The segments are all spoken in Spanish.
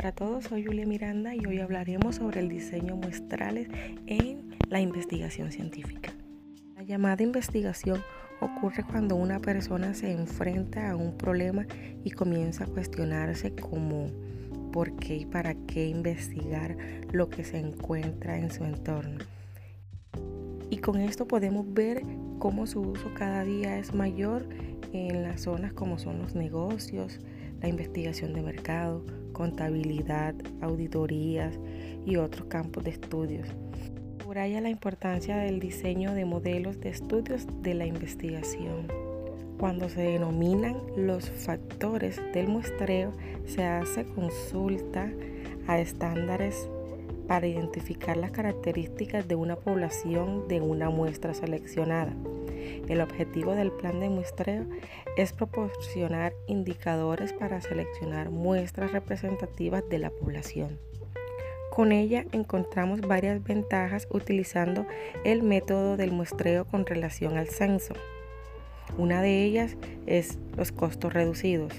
para todos, soy Julia Miranda y hoy hablaremos sobre el diseño muestrales en la investigación científica. La llamada investigación ocurre cuando una persona se enfrenta a un problema y comienza a cuestionarse como por qué y para qué investigar lo que se encuentra en su entorno. Y con esto podemos ver cómo su uso cada día es mayor en las zonas como son los negocios, la investigación de mercado, contabilidad, auditorías y otros campos de estudios. Subraya la importancia del diseño de modelos de estudios de la investigación. Cuando se denominan los factores del muestreo, se hace consulta a estándares para identificar las características de una población de una muestra seleccionada. El objetivo del plan de muestreo es proporcionar indicadores para seleccionar muestras representativas de la población. Con ella encontramos varias ventajas utilizando el método del muestreo con relación al censo. Una de ellas es los costos reducidos.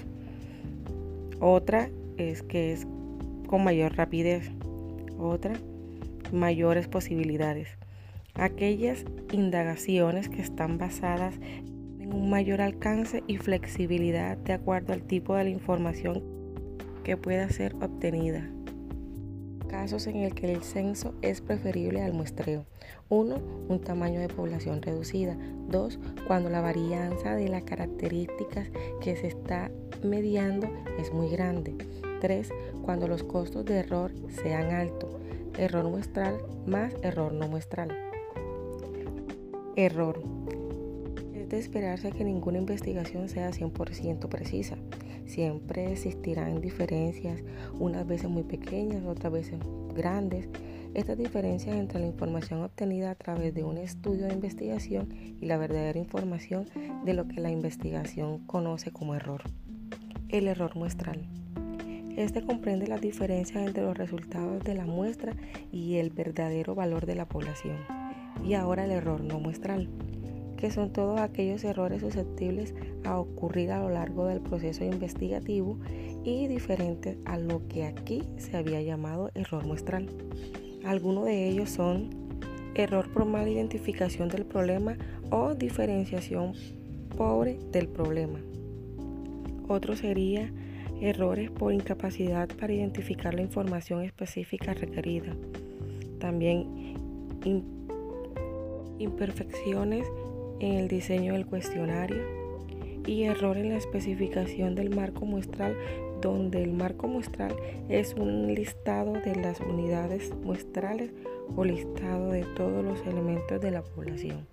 Otra es que es con mayor rapidez. Otra, mayores posibilidades. Aquellas indagaciones que están basadas en un mayor alcance y flexibilidad de acuerdo al tipo de la información que pueda ser obtenida. Casos en el que el censo es preferible al muestreo. 1. Un tamaño de población reducida. 2. Cuando la varianza de las características que se está mediando es muy grande. 3. Cuando los costos de error sean altos. Error muestral más error no muestral. Error. Es de esperarse que ninguna investigación sea 100% precisa. Siempre existirán diferencias, unas veces muy pequeñas, otras veces grandes. Estas diferencias entre la información obtenida a través de un estudio de investigación y la verdadera información de lo que la investigación conoce como error. El error muestral. Este comprende las diferencias entre los resultados de la muestra y el verdadero valor de la población y ahora el error no muestral, que son todos aquellos errores susceptibles a ocurrir a lo largo del proceso investigativo y diferentes a lo que aquí se había llamado error muestral. Algunos de ellos son error por mala identificación del problema o diferenciación pobre del problema. Otro sería errores por incapacidad para identificar la información específica requerida. También imperfecciones en el diseño del cuestionario y error en la especificación del marco muestral donde el marco muestral es un listado de las unidades muestrales o listado de todos los elementos de la población.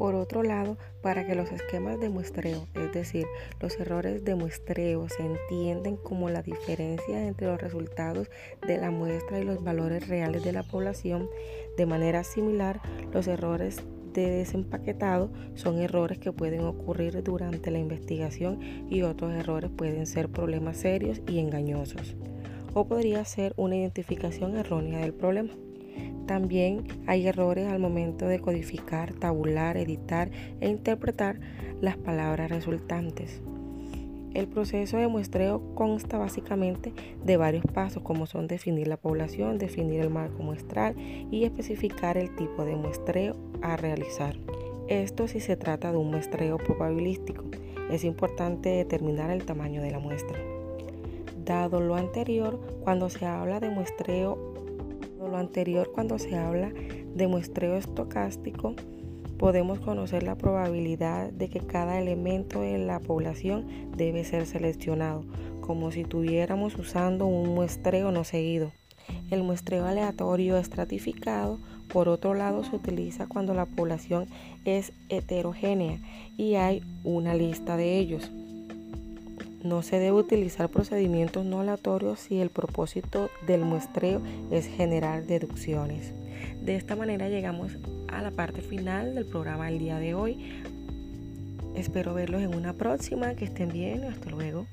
Por otro lado, para que los esquemas de muestreo, es decir, los errores de muestreo, se entienden como la diferencia entre los resultados de la muestra y los valores reales de la población, de manera similar, los errores de desempaquetado son errores que pueden ocurrir durante la investigación y otros errores pueden ser problemas serios y engañosos. O podría ser una identificación errónea del problema. También hay errores al momento de codificar, tabular, editar e interpretar las palabras resultantes. El proceso de muestreo consta básicamente de varios pasos como son definir la población, definir el marco muestral y especificar el tipo de muestreo a realizar. Esto si se trata de un muestreo probabilístico. Es importante determinar el tamaño de la muestra. Dado lo anterior, cuando se habla de muestreo lo anterior, cuando se habla de muestreo estocástico, podemos conocer la probabilidad de que cada elemento de la población debe ser seleccionado, como si estuviéramos usando un muestreo no seguido. El muestreo aleatorio estratificado, por otro lado, se utiliza cuando la población es heterogénea y hay una lista de ellos. No se debe utilizar procedimientos no aleatorios si el propósito del muestreo es generar deducciones. De esta manera llegamos a la parte final del programa del día de hoy. Espero verlos en una próxima. Que estén bien. Hasta luego.